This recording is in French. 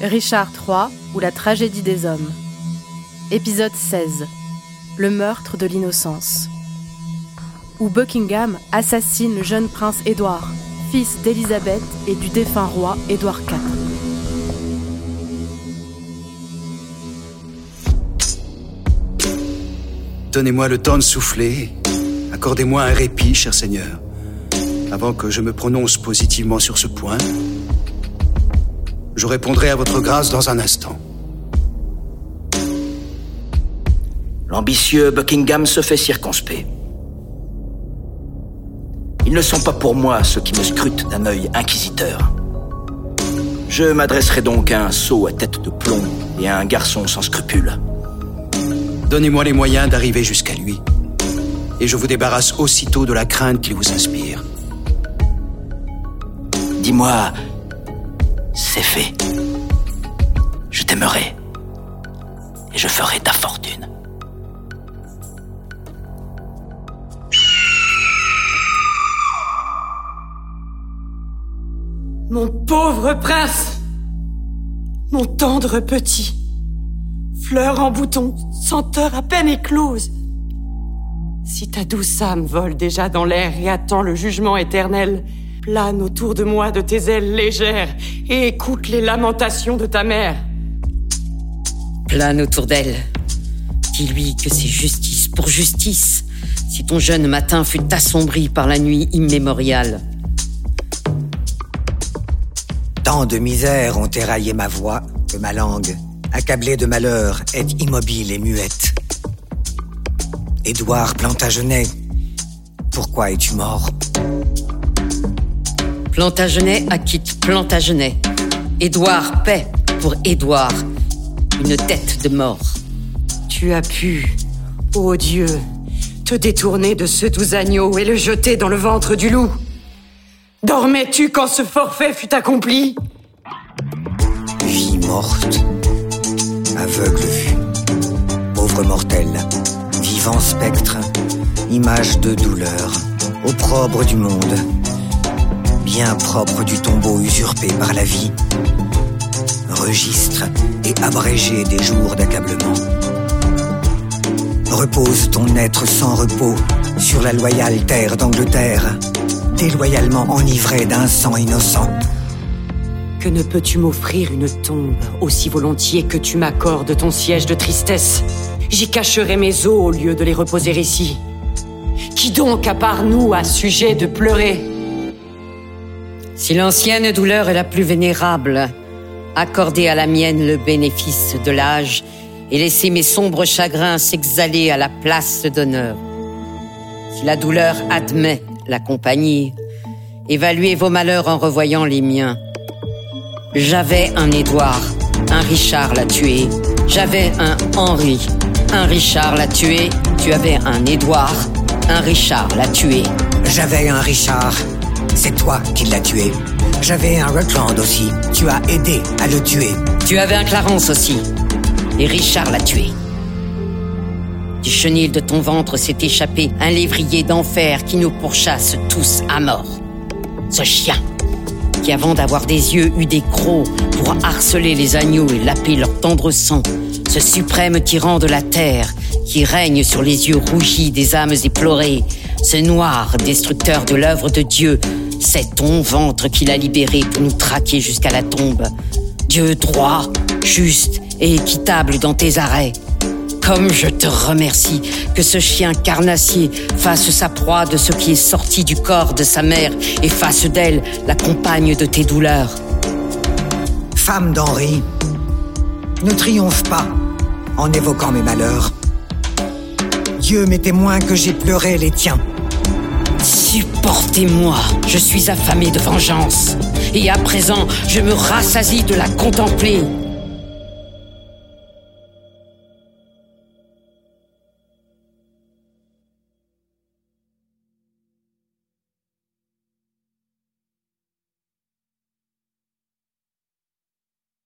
Richard III ou la tragédie des hommes. Épisode 16. Le meurtre de l'innocence. Où Buckingham assassine le jeune prince Édouard, fils d'Élisabeth et du défunt roi Édouard IV. Donnez-moi le temps de souffler. Accordez-moi un répit, cher Seigneur, avant que je me prononce positivement sur ce point. Je répondrai à votre grâce dans un instant. L'ambitieux Buckingham se fait circonspect. Ils ne sont pas pour moi ceux qui me scrutent d'un œil inquisiteur. Je m'adresserai donc à un sot à tête de plomb et à un garçon sans scrupules. Donnez-moi les moyens d'arriver jusqu'à lui, et je vous débarrasse aussitôt de la crainte qu'il vous inspire. Dis-moi, c'est fait. Je t'aimerai. Et je ferai ta fortune. Mon pauvre prince Mon tendre petit Fleur en bouton, senteur à peine éclose Si ta douce âme vole déjà dans l'air et attend le jugement éternel, plane autour de moi de tes ailes légères et écoute les lamentations de ta mère. Plane autour d'elle. Dis-lui que c'est justice pour justice, si ton jeune matin fut assombri par la nuit immémoriale. Tant de misères ont éraillé ma voix que ma langue, accablée de malheur, est immobile et muette. Édouard Plantagenet, pourquoi es-tu mort? Plantagenet acquitte Plantagenet. Édouard paie pour Édouard. Une tête de mort. Tu as pu, ô Dieu, te détourner de ce doux agneau et le jeter dans le ventre du loup. Dormais-tu quand ce forfait fut accompli? Vie morte, aveugle vue, pauvre mortel, vivant spectre, image de douleur, opprobre du monde, propre du tombeau usurpé par la vie, registre et abrégé des jours d'accablement. Repose ton être sans repos sur la loyale terre d'Angleterre, déloyalement enivrée d'un sang innocent. Que ne peux-tu m'offrir une tombe aussi volontiers que tu m'accordes ton siège de tristesse? J'y cacherai mes os au lieu de les reposer ici. Qui donc, à part nous, a sujet de pleurer? Si l'ancienne douleur est la plus vénérable, accordez à la mienne le bénéfice de l'âge et laissez mes sombres chagrins s'exhaler à la place d'honneur. Si la douleur admet la compagnie, évaluez vos malheurs en revoyant les miens. J'avais un Édouard, un Richard l'a tué. J'avais un Henri, un Richard l'a tué. Tu avais un Édouard, un Richard l'a tué. J'avais un Richard, c'est toi qui l'as tué. J'avais un Rutland aussi, tu as aidé à le tuer. Tu avais un Clarence aussi, et Richard l'a tué. Du chenil de ton ventre s'est échappé un lévrier d'enfer qui nous pourchasse tous à mort. Ce chien, qui avant d'avoir des yeux eut des crocs pour harceler les agneaux et laper leur tendre sang, ce suprême tyran de la terre qui règne sur les yeux rougis des âmes éplorées, ce noir destructeur de l'œuvre de Dieu, c'est ton ventre qui l'a libéré pour nous traquer jusqu'à la tombe. Dieu droit, juste et équitable dans tes arrêts. Comme je te remercie que ce chien carnassier fasse sa proie de ce qui est sorti du corps de sa mère et fasse d'elle la compagne de tes douleurs. Femme d'Henri, ne triomphe pas en évoquant mes malheurs. Dieu m'est témoin que j'ai pleuré les tiens. Supportez-moi, je suis affamé de vengeance. Et à présent, je me rassasie de la contempler.